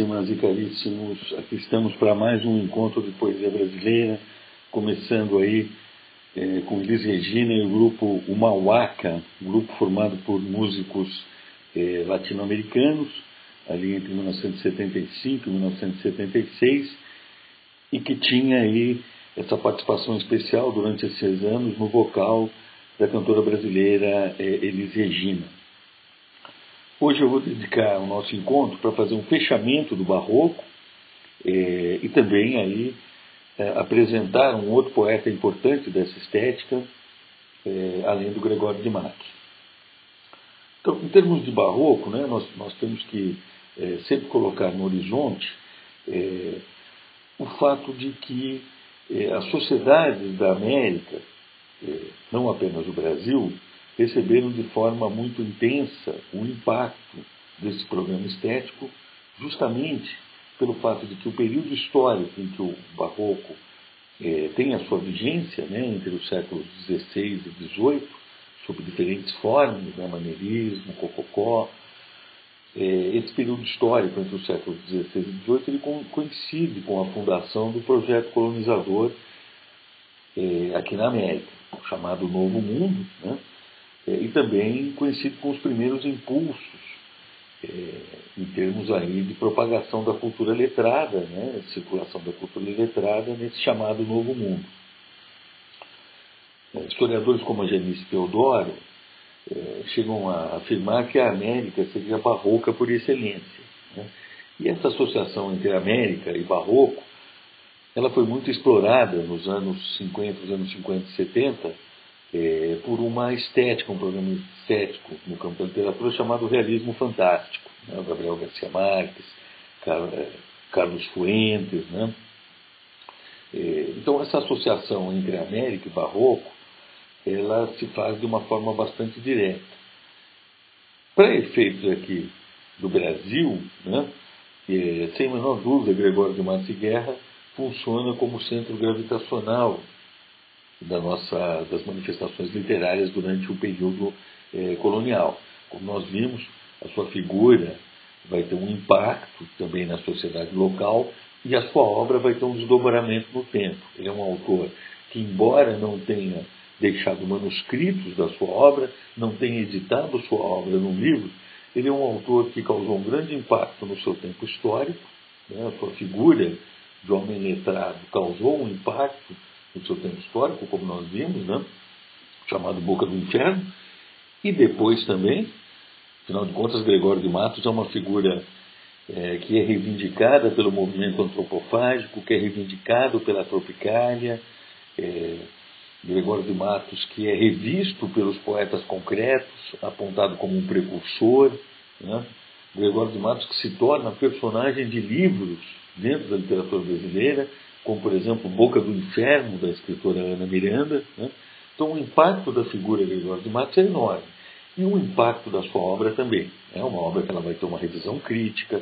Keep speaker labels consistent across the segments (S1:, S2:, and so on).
S1: Caríssimas e caríssimos, aqui estamos para mais um encontro de poesia brasileira, começando aí é, com Liz Regina e o grupo Umauaca, um grupo formado por músicos é, latino-americanos, ali entre 1975 e 1976, e que tinha aí essa participação especial durante esses anos no vocal da cantora brasileira é, Elis Regina. Hoje eu vou dedicar o nosso encontro para fazer um fechamento do barroco é, e também aí é, apresentar um outro poeta importante dessa estética, é, além do Gregório de Matos. Então, em termos de barroco, né, nós, nós temos que sempre colocar no horizonte o fato de que as sociedades da América, não apenas o Brasil, receberam de forma muito intensa o impacto desse programa estético, justamente pelo fato de que o período histórico em que o barroco eh, tem a sua vigência, né, entre os séculos XVI e XVIII, sob diferentes formas, né, maneirismo, cococó, eh, esse período histórico entre os séculos XVI e XVIII ele coincide com a fundação do projeto colonizador eh, aqui na América, chamado Novo Mundo, né, é, e também conhecido com os primeiros impulsos é, em termos aí de propagação da cultura letrada, né, circulação da cultura letrada nesse chamado Novo Mundo. É, historiadores como a Janice Teodoro é, chegam a afirmar que a América seria barroca por excelência. Né? E essa associação entre América e barroco ela foi muito explorada nos anos 50, nos anos 50 e 70, é, por uma estética, um programa estético no campo da literatura chamado Realismo Fantástico. Né? Gabriel Garcia Marques, é, Carlos Fuentes. Né? É, então, essa associação entre América e Barroco ela se faz de uma forma bastante direta. Para efeitos aqui do Brasil, né, é, sem menor dúvida, Gregório de Matos e Guerra funciona como centro gravitacional da nossa, das manifestações literárias durante o período eh, colonial. Como nós vimos, a sua figura vai ter um impacto também na sociedade local e a sua obra vai ter um desdobramento no tempo. Ele é um autor que, embora não tenha deixado manuscritos da sua obra, não tenha editado sua obra num livro, ele é um autor que causou um grande impacto no seu tempo histórico, né? a sua figura de homem letrado causou um impacto no seu tempo histórico, como nós vimos, né? chamado Boca do Inferno, e depois também, afinal de contas, Gregório de Matos é uma figura é, que é reivindicada pelo movimento antropofágico, que é reivindicado pela Tropicália, é, Gregório de Matos que é revisto pelos poetas concretos, apontado como um precursor, né? Gregório de Matos que se torna personagem de livros dentro da literatura brasileira, como por exemplo Boca do Inferno, da escritora Ana Miranda. Né? Então o impacto da figura de de Matos é enorme. E o impacto da sua obra também. É uma obra que ela vai ter uma revisão crítica,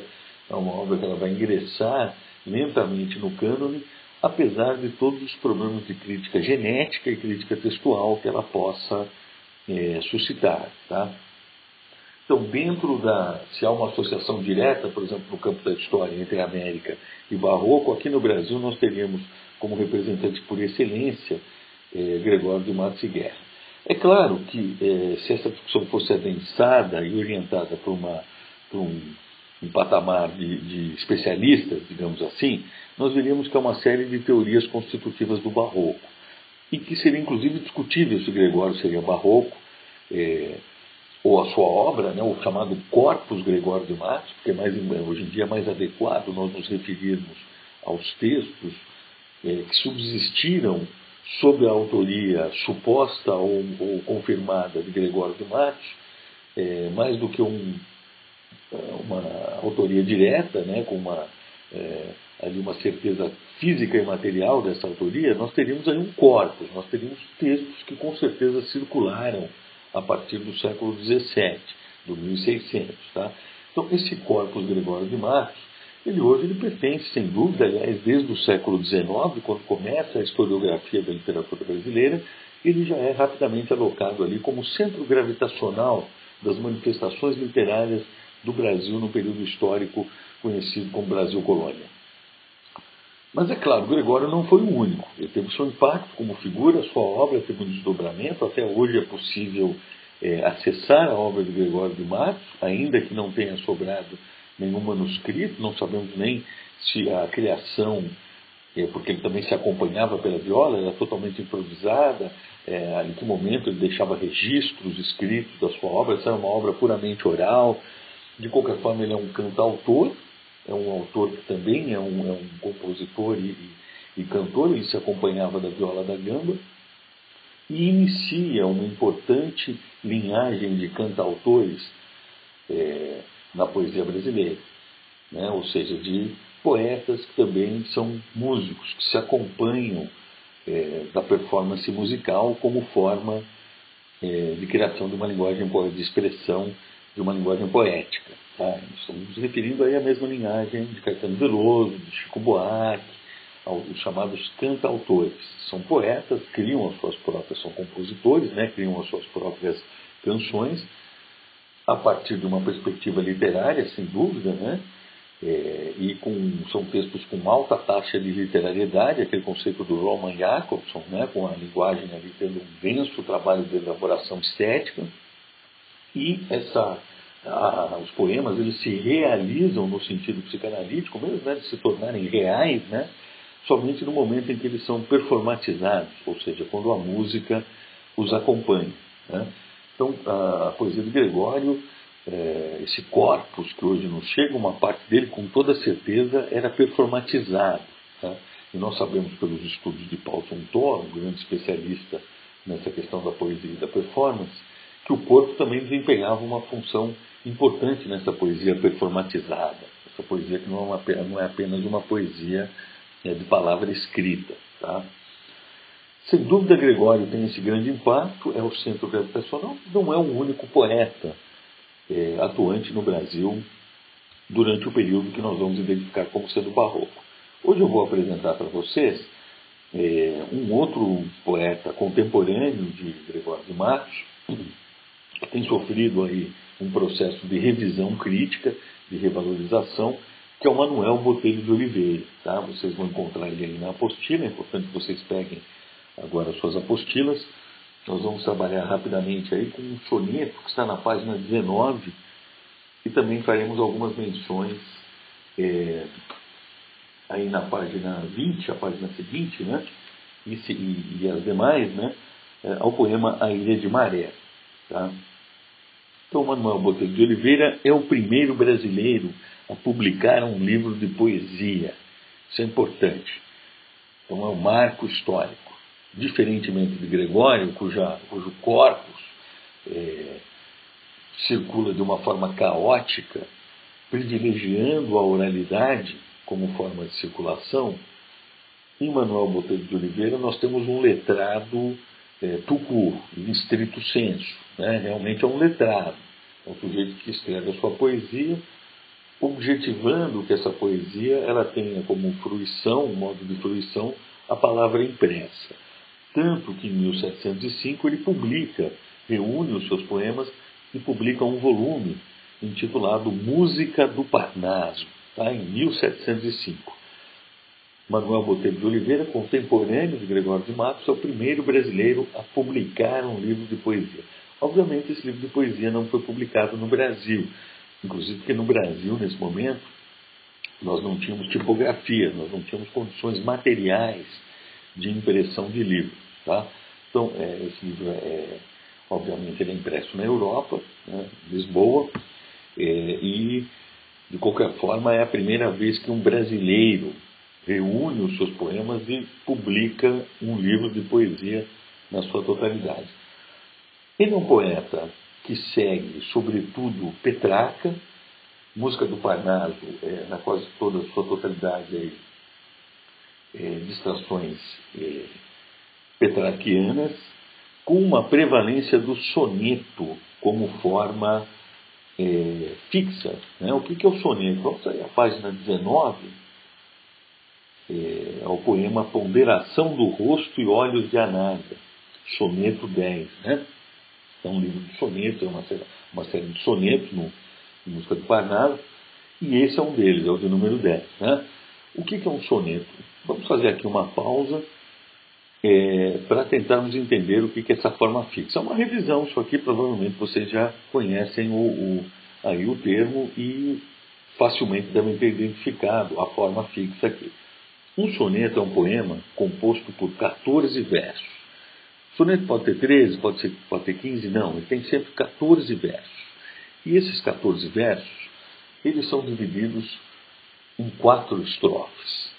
S1: é uma obra que ela vai ingressar lentamente no cânone, apesar de todos os problemas de crítica genética e crítica textual que ela possa é, suscitar. Tá? Então, dentro da. Se há uma associação direta, por exemplo, no campo da história entre América e Barroco, aqui no Brasil nós teríamos como representante por excelência eh, Gregório de Matos e Guerra. É claro que eh, se essa discussão fosse adensada e orientada por, uma, um, um, patamar de, de, especialistas, digamos assim, nós veríamos que há uma série de teorias constitutivas do Barroco e que seria inclusive discutível se Gregório seria Barroco. Eh, ou a sua obra, né, o chamado Corpus Gregório de Matos, porque é mais, hoje em dia é mais adequado nós nos referirmos aos textos é, que subsistiram sob a autoria suposta ou, ou confirmada de Gregório de Matos, é, mais do que um, uma autoria direta, né, com uma, é, ali uma certeza física e material dessa autoria, nós teríamos aí um corpus, nós teríamos textos que com certeza circularam a partir do século XVII, do 1600. Tá? Então, esse corpus Gregório de Matos, ele hoje ele pertence, sem dúvida, aliás, desde o século XIX, quando começa a historiografia da literatura brasileira, ele já é rapidamente alocado ali como centro gravitacional das manifestações literárias do Brasil no período histórico conhecido como Brasil Colônia. Mas é claro, Gregório não foi o único. Ele teve seu impacto como figura, sua obra teve um desdobramento. Até hoje é possível é, acessar a obra de Gregório de Matos, ainda que não tenha sobrado nenhum manuscrito, não sabemos nem se a criação, é, porque ele também se acompanhava pela viola, era totalmente improvisada, é, em que momento ele deixava registros escritos da sua obra, essa era uma obra puramente oral. De qualquer forma, ele é um cantautor, é um autor que também é um, é um compositor e, e, e cantor, ele se acompanhava da viola da gamba e inicia uma importante linhagem de cantautores é, na poesia brasileira, né? ou seja, de poetas que também são músicos, que se acompanham é, da performance musical como forma é, de criação de uma linguagem de expressão de uma linguagem poética. Tá? Estamos nos referindo aí à mesma linhagem de Caetano Veloso, de Chico Buarque, os chamados cantautores. São poetas, criam as suas próprias, são compositores, né? criam as suas próprias canções, a partir de uma perspectiva literária, sem dúvida, né? É, e com, são textos com alta taxa de literariedade, aquele conceito do Roman Jacobson, né? com a linguagem ali tendo um denso trabalho de elaboração estética, e essa, a, os poemas eles se realizam no sentido psicanalítico, mesmo né, de se tornarem reais, né? somente no momento em que eles são performatizados, ou seja, quando a música os acompanha. Né? Então, a, a, poesia de Gregório, é, esse corpus que hoje nos chega, uma parte dele, com toda certeza, era performatizado. Tá? E nós sabemos pelos estudos de Paul Sontor, um grande especialista nessa questão da poesia e da performance, que o corpo também desempenhava uma função importante nessa poesia performatizada, essa poesia que não é, uma, não é apenas uma poesia é, de palavra escrita. Tá? Sem dúvida, Gregório tem esse grande impacto, é o centro gravitacional, não é o único poeta é, atuante no Brasil durante o período que nós vamos identificar como sendo barroco. Hoje eu vou apresentar para vocês é, um outro poeta contemporâneo de Gregório de Matos, tem sofrido aí um processo de revisão crítica, de revalorização, que é o Manuel Botelho de Oliveira. Tá? Vocês vão encontrar ele aí na apostila, é importante que vocês peguem agora as suas apostilas. Nós vamos trabalhar rapidamente aí com um soneto que está na página 19 e também faremos algumas menções é, aí na página 20, a página seguinte, né? E, e, e as demais, né? É, ao poema A Ilha de Maré. Tá? Então, Manuel Botelho de Oliveira é o primeiro brasileiro a publicar um livro de poesia. Isso é importante. Então, é um marco histórico. Diferentemente de Gregório, cuja, cujo corpus é, circula de uma forma caótica, privilegiando a oralidade como forma de circulação, em Manuel Botelho de Oliveira nós temos um letrado é, tucu, em estrito senso. Né? Realmente é um letrado. É um sujeito que escreve a sua poesia, objetivando que essa poesia ela tenha como fruição, um modo de fruição, a palavra impressa. Tanto que em 1705 ele publica, reúne os seus poemas e publica um volume intitulado Música do Parnaso, tá? em 1705. Manuel Botelho de Oliveira, contemporâneo de Gregório de Matos, é o primeiro brasileiro a publicar um livro de poesia. Obviamente, esse livro de poesia não foi publicado no Brasil, inclusive porque no Brasil, nesse momento, nós não tínhamos tipografia, nós não tínhamos condições materiais de impressão de livro. Tá? Então, é, esse livro, é, é obviamente, ele é impresso na Europa, né, Lisboa, é, e, de qualquer forma, é a primeira vez que um brasileiro reúne os seus poemas e publica um livro de poesia na sua totalidade. Ele é um poeta que segue, sobretudo, Petrarca, música do Parnaso, é, na quase toda a sua totalidade, aí, é, distrações é, petrarquianas, com uma prevalência do soneto como forma é, fixa. Né? O que, que é o soneto? Vamos sair à página 19, é, ao poema Ponderação do Rosto e Olhos de Anália, soneto 10. Né? É um livro de sonetos, é uma, uma série de sonetos no, no Música do Parnaso, e esse é um deles, é o de número 10. Né? O que, que é um soneto? Vamos fazer aqui uma pausa é, para tentarmos entender o que, que é essa forma fixa. É uma revisão, isso aqui provavelmente vocês já conhecem o, o, aí o termo e facilmente devem ter identificado a forma fixa aqui. Um soneto é um poema composto por 14 versos. Soneto pode ter 13, pode, ser, pode ter 15, não, ele tem sempre 14 versos. E esses 14 versos, eles são divididos em quatro estrofes.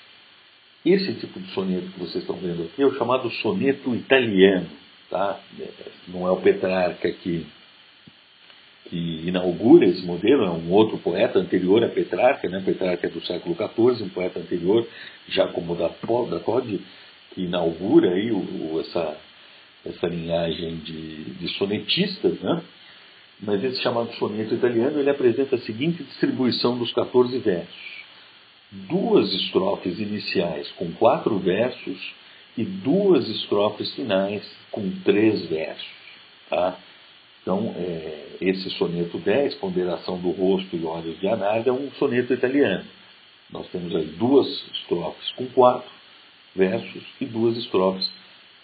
S1: Esse tipo de soneto que vocês estão vendo aqui é o chamado soneto italiano. Tá? Não é o Petrarca que, que inaugura esse modelo, é um outro poeta anterior a Petrarca, né? Petrarca é do século XIV, um poeta anterior, já como da, da Code, que inaugura aí o, o, essa, essa linhagem de, de sonetistas, né? mas esse chamado soneto italiano ele apresenta a seguinte distribuição dos 14 versos duas estrofes iniciais com quatro versos e duas estrofes finais com três versos. Tá? Então, é, esse soneto 10, Ponderação do Rosto e Olhos de Anarda, é um soneto italiano. Nós temos aí duas estrofes com quatro versos e duas estrofes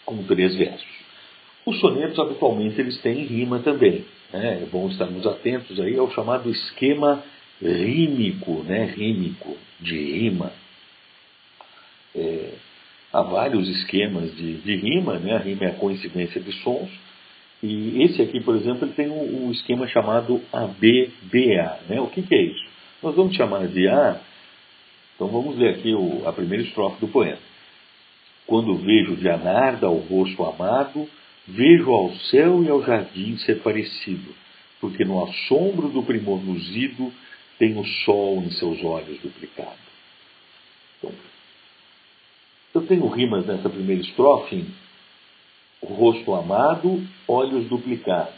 S1: com três versos. Os sonetos, habitualmente, eles têm rima também. Né? É bom estarmos atentos aí ao chamado esquema rímico, né? rímico, de rima. É, há vários esquemas de, de, rima, né? a rima é a coincidência de sons, e esse aqui, por exemplo, ele tem um, um esquema chamado ABBA. Né? O que, que, é isso? Nós vamos chamar de A, então vamos ler aqui o, a primeira estrofe do poema. Quando vejo de Anarda o rosto amado, vejo ao céu e ao jardim ser parecido, porque no assombro do primor luzido tem o sol em seus olhos duplicado. Então, eu tenho rimas nessa primeira estrofe em rosto amado, olhos duplicados,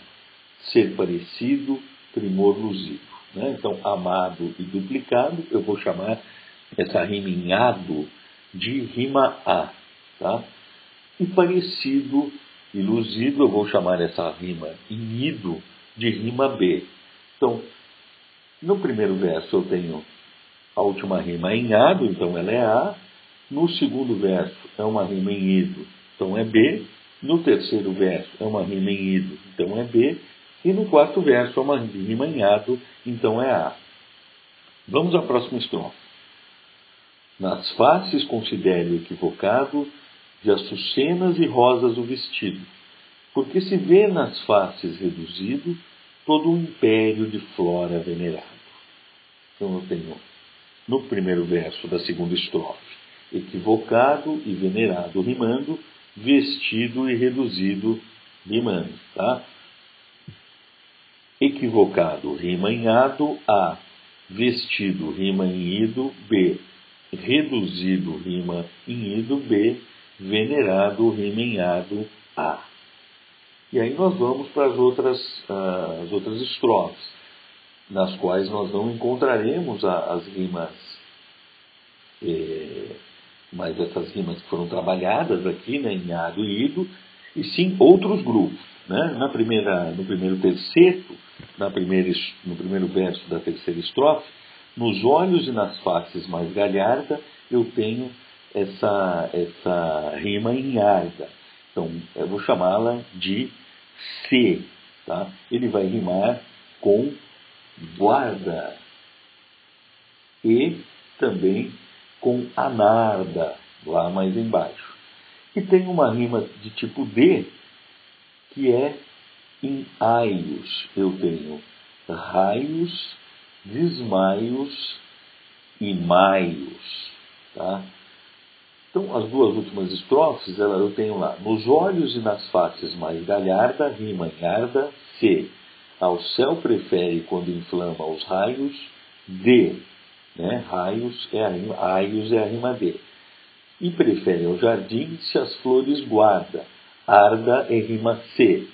S1: ser parecido, primor luzido. Né? Então, amado e duplicado, eu vou chamar essa rima em ado de rima A. Tá? E parecido luzido, eu vou chamar essa rima em ido de rima B. Então, no primeiro verso eu tenho a última rima em ado, então ela é A. No segundo verso é uma rima em ido, então é B. No terceiro verso é uma rima em ido, então é B. E no quarto verso é uma rima em ado, então é A. Vamos à próxima estrofe. Nas faces considere equivocado de açucenas e rosas o vestido, porque se vê nas faces reduzido todo um império de flora venerado. Então eu tenho no primeiro verso da segunda estrofe, equivocado e venerado rimando, vestido e reduzido rimando, tá? Equivocado rima em ado, A. Vestido rima em ido, B. Reduzido rima em ido, B. Venerado rima em ado, A. E aí nós vamos para as outras, uh, as outras estrofes, nas quais nós não encontraremos a, as rimas, eh, mas essas rimas que foram trabalhadas aqui né, em ado e ido, e sim outros grupos. Né? Na primeira, no primeiro terceto, na primeira, no primeiro verso da terceira estrofe, nos olhos e nas faces mais galharda, eu tenho essa, essa rima em arda. Então, eu vou chamá-la de C. Tá? Ele vai rimar com guarda e também com anarda, lá mais embaixo. E tem uma rima de tipo D, que é em aios. Eu tenho raios, desmaios e maios. Tá? Então, as duas últimas estrofes, eu tenho lá, nos olhos e nas faces mais galharda, rima em arda, C. Ao céu prefere quando inflama os raios, D. Né? Raios é a rima, aios é a rima D. E prefere ao jardim se as flores guarda. Arda é rima C.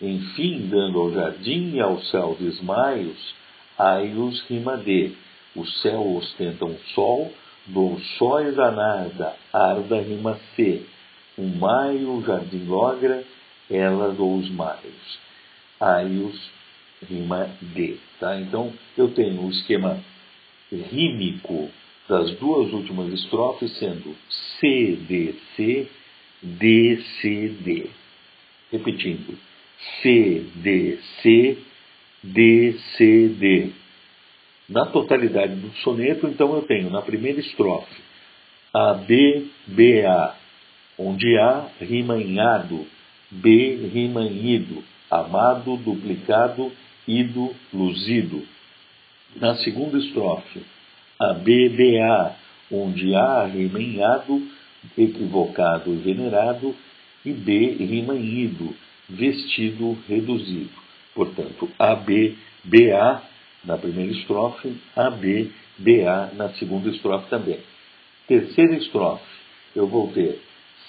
S1: Enfim, dando ao jardim e ao céu desmaios, aios rima D. O céu ostenta um sol, dos sóis a nada, arda rima C. Um maio jardim logra, ela dos maios. Aios rima D. Tá? Então, eu tenho o esquema rímico das duas últimas estrofes sendo C, D, C, D, C, D. Repetindo, C, D, C, D, C, D. Na totalidade do soneto, então, eu tenho na primeira estrofe A, B, B, A, onde A rima em ado, B rima em ido, amado, duplicado, ido, luzido. Na segunda estrofe, a BBA, onde A rima em ado, equivocado e venerado, e B rima em ido, vestido reduzido. Portanto, AB, BA na primeira estrofe, AB, BA na segunda estrofe também. Terceira estrofe, eu vou ter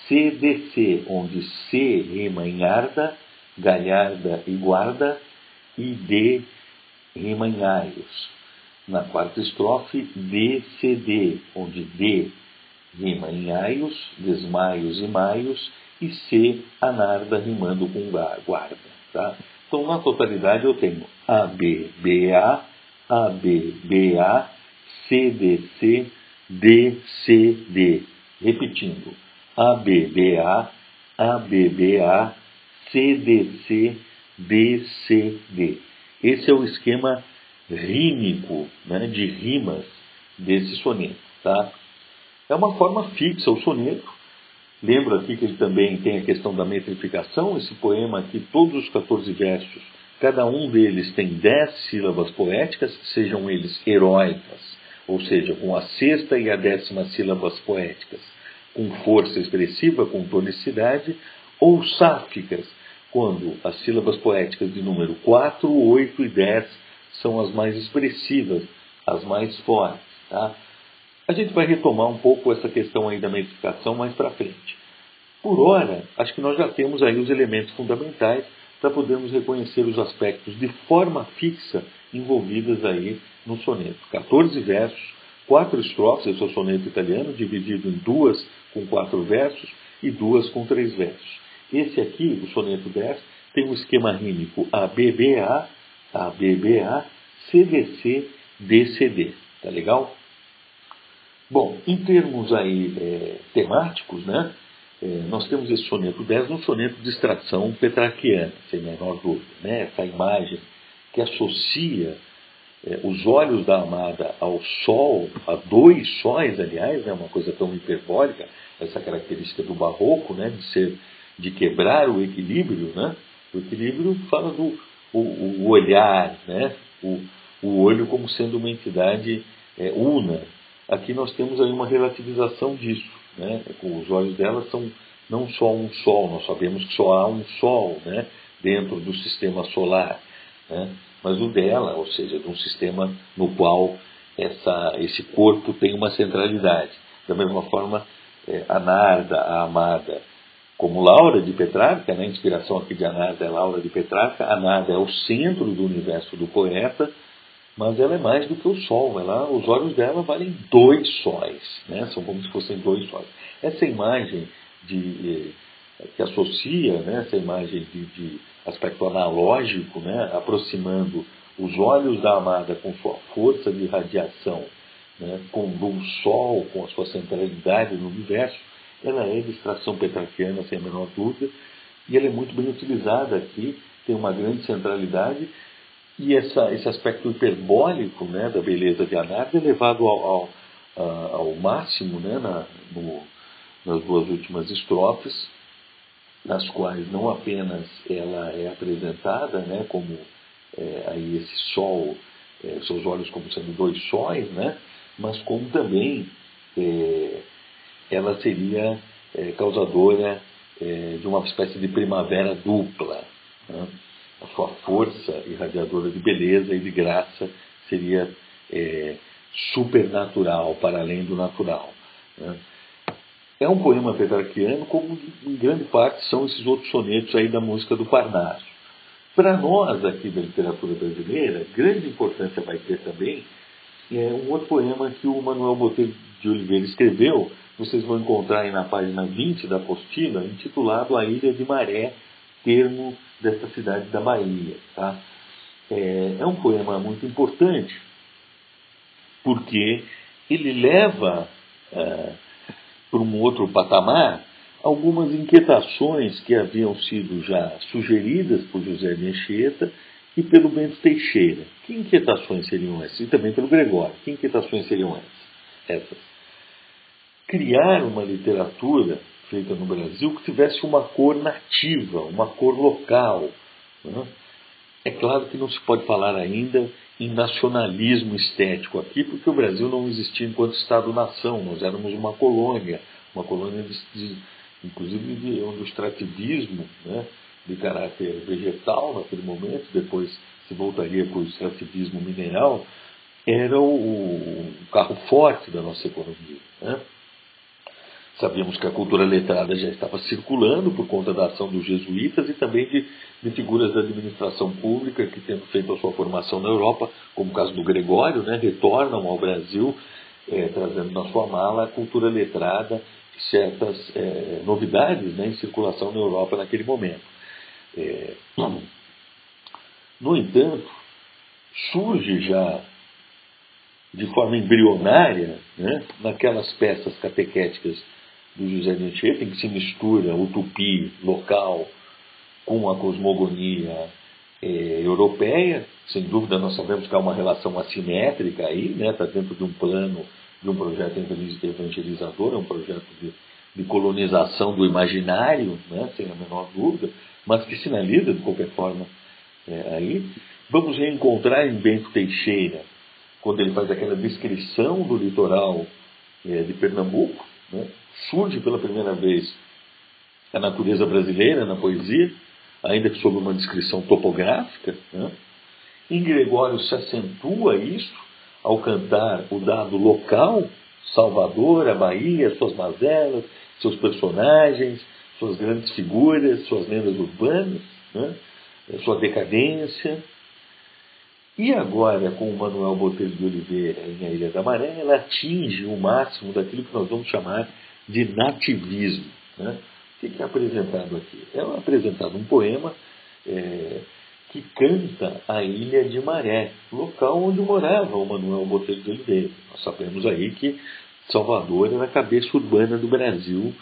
S1: CDC, onde C rima em arda, galharda e guarda, e D rima em aios. Na quarta estrofe, DCD, onde D rima em aios, desmaios e maios, e C, anarda, rimando com guarda. Tá? Então, na totalidade, eu tenho ABBA, ABBA, CDC, DCD. Repetindo, ABBA, ABBA, CDC, DCD. Esse é o esquema rímico, né, de rimas desse soneto. Tá? É uma forma fixa o soneto. Lembro aqui que ele também tem a questão da metrificação. Esse poema aqui, todos os 14 versos, cada um deles tem 10 sílabas poéticas, sejam eles heróicas, ou seja, com a sexta e a décima sílabas poéticas, com força expressiva, com tonicidade, ou sáficas, quando as sílabas poéticas de número 4, 8 e 10 são as mais expressivas, as mais fortes. Tá? A gente vai retomar um pouco essa questão aí da metrificação mais para frente. Por hora, acho que nós já temos aí os elementos fundamentais para podermos reconhecer os aspectos de forma fixa envolvidos aí no soneto. 14 versos, quatro estrofes, esse é o soneto italiano, dividido em duas com quatro versos e duas com três versos. Esse aqui, o soneto 10, tem um esquema rímico ABBA, ABBA, CDC, DCD. Tá legal? Bom, em termos aí é, temáticos, né, é, nós temos esse soneto 10 um soneto de extração petrarquiana, sem menor dúvida. Né, essa imagem que associa é, os olhos da amada ao sol, a dois sóis, aliás, é né, uma coisa tão hiperbólica, essa característica do barroco, né, de ser de quebrar o equilíbrio, né? O equilíbrio fala do o, o olhar, né? O, o olho como sendo uma entidade é, una. Aqui nós temos aí uma relativização disso, né? Os olhos dela são não só um sol, nós sabemos que só há um sol, né? Dentro do sistema solar, né? Mas o dela, ou seja, de um sistema no qual essa, esse corpo tem uma centralidade. Da mesma forma, é, a Narda, a amada, como Laura de Petrarca, né? a inspiração aqui de Anada é Laura de Petrarca, Anada é o centro do universo do poeta, mas ela é mais do que o sol, ela, os olhos dela valem dois sóis, né? são como se fossem dois sóis. Essa imagem de, eh, que associa, né? essa imagem de, de aspecto analógico, né? aproximando os olhos da amada com sua força de radiação, né? com o sol, com a sua centralidade no universo, ela é de extração petrarquiana, sem a menor dúvida, e ela é muito bem utilizada aqui, tem uma grande centralidade, e essa, esse aspecto hiperbólico né, da beleza de Anarda é levado ao, ao, ao máximo né, na, no, nas duas últimas estrofes, nas quais não apenas ela é apresentada né, como é, aí esse sol, é, seus olhos como sendo dois sóis, né, mas como também é, ela seria é, causadora é, de uma espécie de primavera dupla. Né? A sua força irradiadora de beleza e de graça seria é, supernatural, para além do natural. Né? É um poema petrarquiano, como em grande parte são esses outros sonetos aí da música do Parnaso. Para nós aqui da literatura brasileira, grande importância vai ter também é um outro poema que o Manuel Botelho de Oliveira escreveu, vocês vão encontrar aí na página 20 da apostila, intitulado A Ilha de Maré, termo dessa cidade da Bahia. Tá? É, é um poema muito importante, porque ele leva é, para um outro patamar algumas inquietações que haviam sido já sugeridas por José de Anchieta e pelo Bento Teixeira. Que inquietações seriam essas? E também pelo Gregório. Que inquietações seriam essas? essas? Criar uma literatura feita no Brasil que tivesse uma cor nativa, uma cor local. Né? É claro que não se pode falar ainda em nacionalismo estético aqui, porque o Brasil não existia enquanto Estado-nação, nós éramos uma colônia, uma colônia de, de inclusive de, onde o extrativismo né, de caráter vegetal naquele momento, depois se voltaria para o extrativismo mineral, era o, o carro forte da nossa economia. Né? Sabíamos que a cultura letrada já estava circulando por conta da ação dos jesuítas e também de, de figuras da administração pública que, tendo feito a sua formação na Europa, como o caso do Gregório, né, retornam ao Brasil é, trazendo na sua mala a cultura letrada e certas é, novidades né, em circulação na Europa naquele momento. É, no entanto, surge já de forma embrionária, né, naquelas peças catequéticas do José de Anchieta, em que se mistura o tupi local com a cosmogonia eh, europeia. Sem dúvida, nós sabemos que há uma relação assimétrica aí, está né? Tá dentro de um plano, de um projeto evangelizador, é um projeto de, de colonização do imaginário, né? sem a menor dúvida, mas que sinaliza, de qualquer forma, é, aí. Vamos reencontrar em Bento Teixeira, quando ele faz aquela descrição do litoral é, de Pernambuco, né? surge pela primeira vez a natureza brasileira na poesia, ainda que sob uma descrição topográfica. Né? Em Gregório se acentua isso ao cantar o dado local, Salvador, a Bahia, suas mazelas, seus personagens, suas grandes figuras, suas lendas urbanas, né? sua decadência. E agora, com o Manuel Botelho de Oliveira em A Ilha da Maré, ela atinge o máximo daquilo que nós vamos chamar de nativismo. Né? O que é apresentado aqui? É apresentado um poema é, que canta a Ilha de Maré, local onde morava o Manuel Botelho de Oliveira. Nós sabemos aí que Salvador era a cabeça urbana do Brasil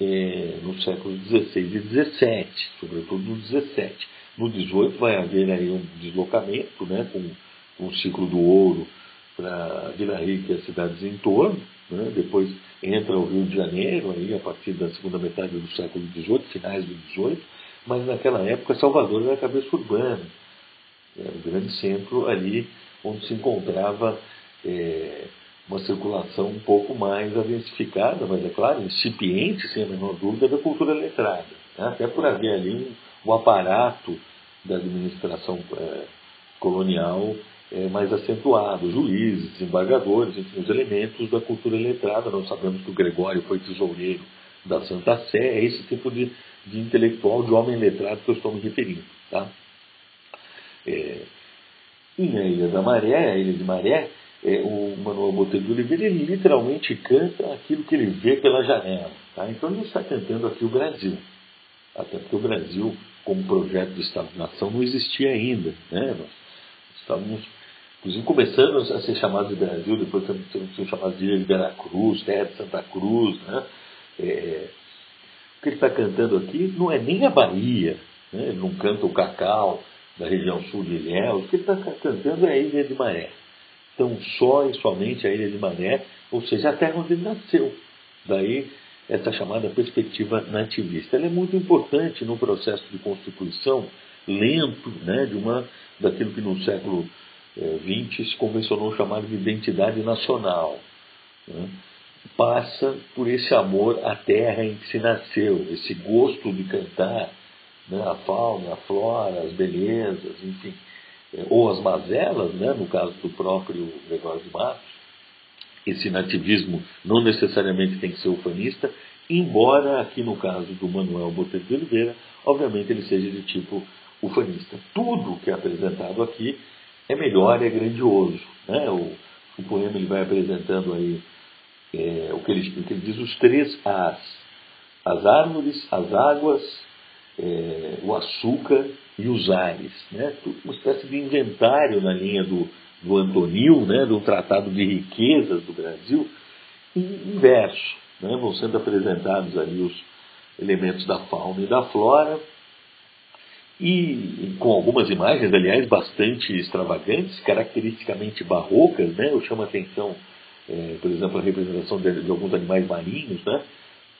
S1: é, no século XVI e XVII, sobretudo no XVII. No XVIII vai haver aí um deslocamento, né, com, o ciclo do ouro para Vila Rica e as cidades em torno, né? Depois entra o Rio de Janeiro, aí, a partir da segunda metade do século XVIII, finais do XVIII, mas naquela época Salvador era a cabeça urbana, era o grande centro ali onde se encontrava é, uma circulação um pouco mais adensificada, mas é claro, incipiente, sem a menor dúvida, da cultura letrada. Né? Até por haver ali um, um aparato da administração é, colonial é, mais acentuado, juízes, desembargadores, enfim, os elementos da cultura letrada. Nós sabemos que o Gregório foi tesoureiro da Santa Sé, é esse tipo de, de intelectual, de homem letrado que eu estou me referindo. Tá? É, em A Ilha da Maré, a Ilha de Maré, é, o Manuel Botelho de Oliveira, ele literalmente canta aquilo que ele vê pela janela. Tá? Então ele está cantando aqui o Brasil. Até porque o Brasil, como projeto de Estado-nação, não existia ainda. Né? Nós estávamos inclusive começando a ser chamados de Brasil, depois sendo chamados de Ilha de Veracruz, Terra de Santa Cruz. Né? É, o que ele está cantando aqui não é nem a Bahia, né? ele não canta o cacau da região sul de Ilhéus, o que ele está cantando é a Ilha de Maré. Então, só e somente a Ilha de Maré, ou seja, a terra onde ele nasceu. Daí, essa chamada perspectiva nativista. Ela é muito importante no processo de constituição lento né, de uma, daquilo que no século 20 se convencionou chamar de identidade nacional. Né? Passa por esse amor à terra em que se nasceu, esse gosto de cantar né? a fauna, a flora, as belezas, enfim, é, ou as mazelas, né, no caso do próprio Gregório de Matos, esse nativismo não necessariamente tem que ser ufanista, embora aqui no caso do Manuel Botelho de Oliveira, obviamente ele seja de tipo ufanista. Tudo que é apresentado aqui é melhor, é grandioso. Né? O, o poema ele vai apresentando aí é, o, que ele, ele, diz, os três As. As árvores, as águas, é, o açúcar e os ares. Né? Uma espécie de inventário na linha do, do Antonil, né? do Tratado de Riquezas do Brasil, em, verso. Né? Vão sendo apresentados ali os elementos da fauna e da flora, e com algumas imagens, aliás, bastante extravagantes, caracteristicamente barrocas, né? Eu chamo a atenção, é, por exemplo, a representação de, de, alguns animais marinhos, né?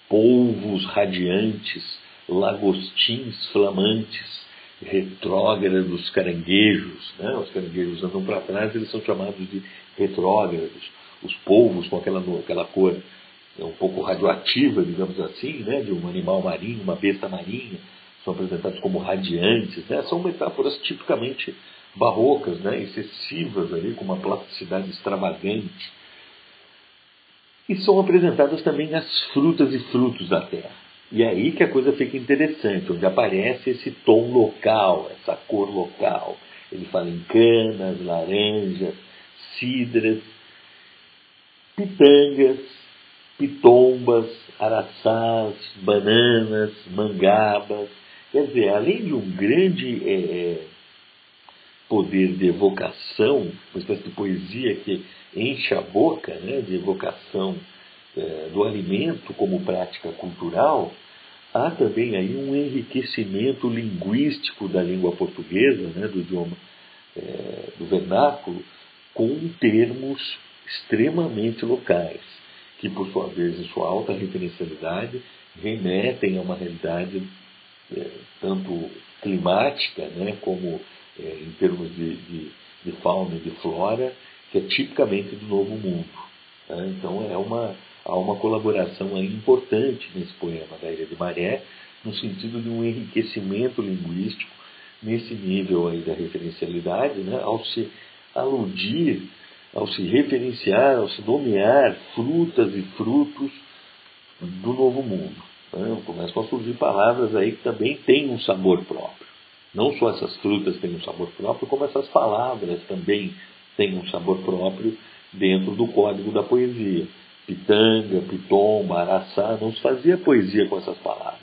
S1: Polvos radiantes, lagostins flamantes, retrógrados caranguejos, né? Os caranguejos andam para trás, eles são chamados de retrógrados. Os polvos com aquela, aquela cor é um pouco radioativa, digamos assim, né? De um animal marinho, uma besta marinha são apresentados como radiantes, né? são metáforas tipicamente barrocas, né? excessivas, ali, com uma plasticidade extravagante. E são apresentadas também as frutas e frutos da terra. E é aí que a coisa fica interessante, onde aparece esse tom local, essa cor local. Ele fala em canas, laranjas, cidras, pitangas, pitombas, araçás, bananas, mangabas, Quer dizer, além de um grande é, é, poder de evocação, uma espécie de poesia que enche a boca, né, de evocação é, do alimento como prática cultural, há também aí um enriquecimento linguístico da língua portuguesa, né, do idioma é, do vernáculo, com termos extremamente locais, que por sua vez, em sua alta referencialidade, remetem a uma realidade é, tanto climática, né, como é, em termos de, de, de, fauna e de flora, que é tipicamente do Novo Mundo. Né? Então é uma, há uma colaboração importante nesse poema da Ilha de Maré, no sentido de um enriquecimento linguístico nesse nível aí da referencialidade, né, ao se aludir, ao se referenciar, ao se nomear frutas e frutos do Novo Mundo. Né? Começam a surgir palavras aí que também têm um sabor próprio. Não só essas frutas têm um sabor próprio, como essas palavras também têm um sabor próprio dentro do código da poesia. Pitanga, pitomba, araçá, não se fazia poesia com essas palavras.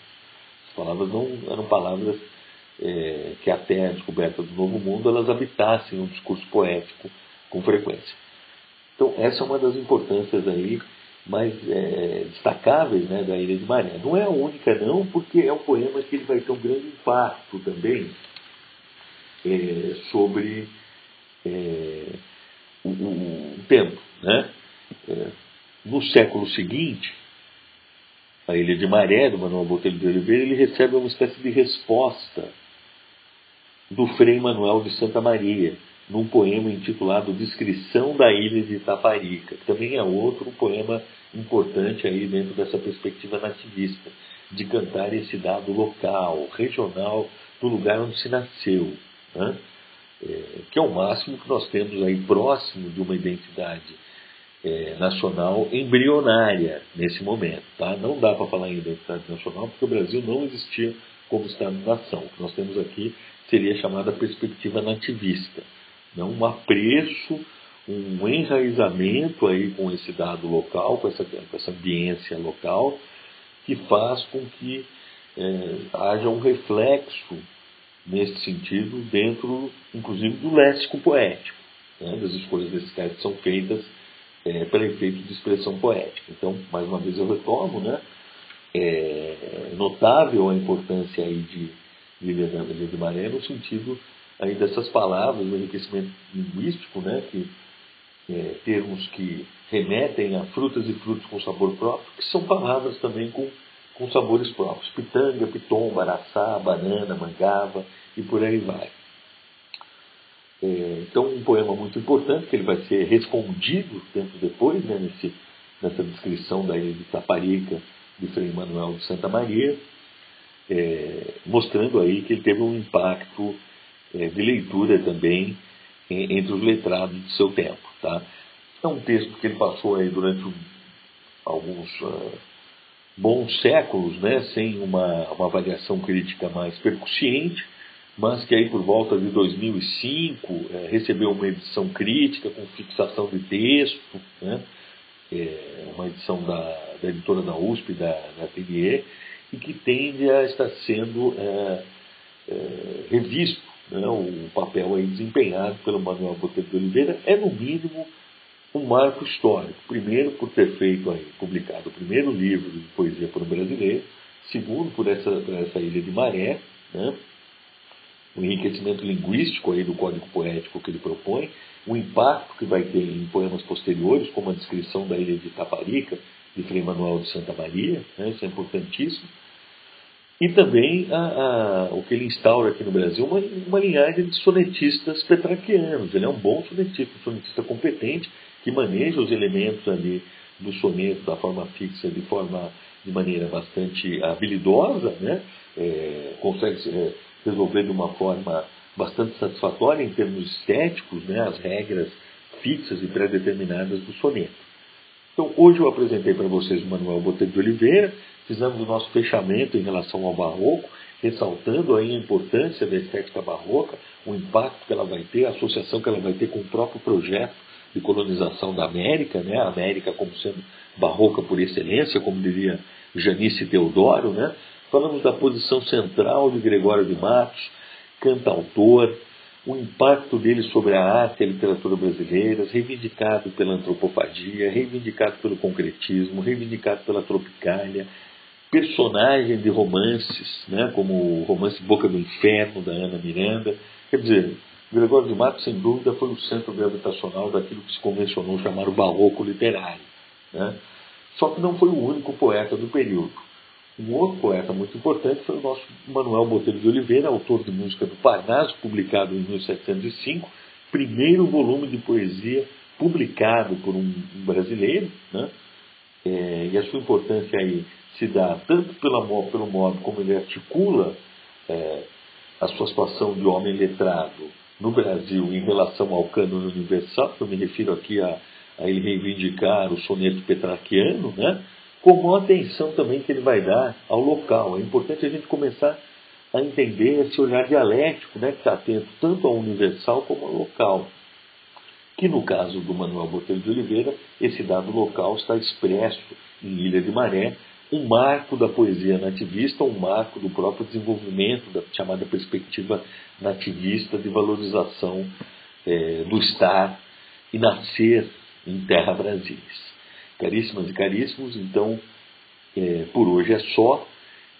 S1: As palavras não eram palavras é, que até a descoberta do Novo Mundo elas habitassem um discurso poético com frequência. Então essa é uma das importâncias aí mais é, destacáveis né, da Ilha de Maré. Não é a única, não, porque é um poema que ele vai ter um grande impacto também é, sobre é, o, o, o, tempo. Né? No século seguinte, a Ilha de Maré, do Manuel Botelho de Oliveira, ele recebe uma espécie de resposta do Frei Manuel de Santa Maria, num poema intitulado Descrição da Ilha de Itaparica, que também é outro poema importante aí dentro dessa perspectiva nativista, de cantar esse dado local, regional, do lugar onde se nasceu, né? é, que é o máximo que nós temos aí próximo de uma identidade é, nacional embrionária nesse momento. Tá? Não dá para falar em identidade nacional porque o Brasil não existia como Estado-nação. O que nós temos aqui seria chamada perspectiva nativista não um apreço, um enraizamento aí com esse dado local, com essa, com essa ambiência local, que faz com que é, haja um reflexo nesse sentido dentro, inclusive, do léxico poético, né, das escolhas desses que são feitas é, para efeito de expressão poética. Então, mais uma vez eu retomo, né, é notável a importância aí de, de Lilian de Maré no sentido aí dessas palavras, o enriquecimento linguístico, né, que, é, termos que remetem a frutas e frutos com sabor próprio, que são palavras também com, com sabores próprios. Pitanga, pitomba, araçá, banana, mangava e por aí vai. É, então, um poema muito importante, que ele vai ser respondido tempo depois, né, nesse, nessa descrição da ilha de Taparica, de Frei Manuel de Santa Maria, é, mostrando aí que ele teve um impacto é, de leitura também entre os letrados de seu tempo. Tá? É um texto que ele passou aí durante alguns uh, bons séculos, né, sem uma, uma avaliação crítica mais percussiente, mas que aí por volta de 2005 é, recebeu uma edição crítica com fixação de texto, né, é, uma edição da, da, editora da USP, da, da e que tende a estar sendo é, revisto. Né, o papel aí desempenhado pelo Manuel Botelho de Oliveira é, no mínimo, um marco histórico. Primeiro, por ter feito aí, publicado o primeiro livro de poesia para o brasileiro. Segundo, por essa, essa Ilha de Maré, né? O enriquecimento linguístico aí do código poético que ele propõe, o impacto que vai ter em poemas posteriores, como a descrição da ilha de Itaparica, de Frei Manuel de Santa Maria, né? isso é importantíssimo. E também a, a, o que ele instaura aqui no Brasil, uma, uma linhagem de sonetistas petraquianos. Ele é um bom sonetista, um sonetista competente, que maneja os elementos ali do soneto da forma fixa de forma de maneira bastante habilidosa, né? É, consegue é, resolver de uma forma bastante satisfatória em termos estéticos né? as regras fixas e pré-determinadas do soneto. Então, hoje eu apresentei para vocês o Manuel Botelho de Oliveira, fizemos o nosso fechamento em relação ao barroco, ressaltando aí a importância da estética barroca, o impacto que ela vai ter, a associação que ela vai ter com o próprio projeto de colonização da América, né? a América como sendo barroca por excelência, como diria Janice Teodoro. Né? Falamos da posição central de Gregório de Matos, cantautor, o impacto dele sobre a arte e a literatura brasileiras, reivindicado pela antropofagia, reivindicado pelo concretismo, reivindicado pela tropicália, personagem de romances, né, como o romance Boca do Inferno, da Ana Miranda. Quer dizer, Gregório de Matos, sem dúvida, foi o centro gravitacional daquilo que se convencionou chamar o barroco literário. Né? Só que não foi o único poeta do período. Um outro poeta muito importante foi o nosso Manuel Botelho de Oliveira, autor de música do Parnaso, publicado em 1705, primeiro volume de poesia publicado por um brasileiro, né? É, e a sua importância aí se dá tanto pela, pelo modo como ele articula é, a sua situação de homem letrado no Brasil em relação ao cânone universal, eu me refiro aqui a, a ele reivindicar o soneto petrarquiano, né? Como a atenção também que ele vai dar ao local. É importante a gente começar a entender esse olhar dialético né, que está atento tanto ao universal como ao local. Que no caso do Manuel Botelho de Oliveira, esse dado local está expresso em Ilha de Maré, um marco da poesia nativista, um marco do próprio desenvolvimento da chamada perspectiva nativista de valorização é, do estar e nascer em terra brasilis. Caríssimas e caríssimos, então é, por hoje é só.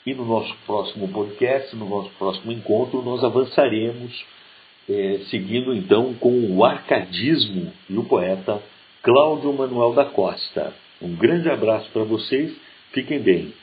S1: E no nosso próximo podcast, no nosso próximo encontro, nós avançaremos é, seguindo então com o arcadismo e o poeta Cláudio Manuel da Costa. Um grande abraço para vocês Fiquem bem.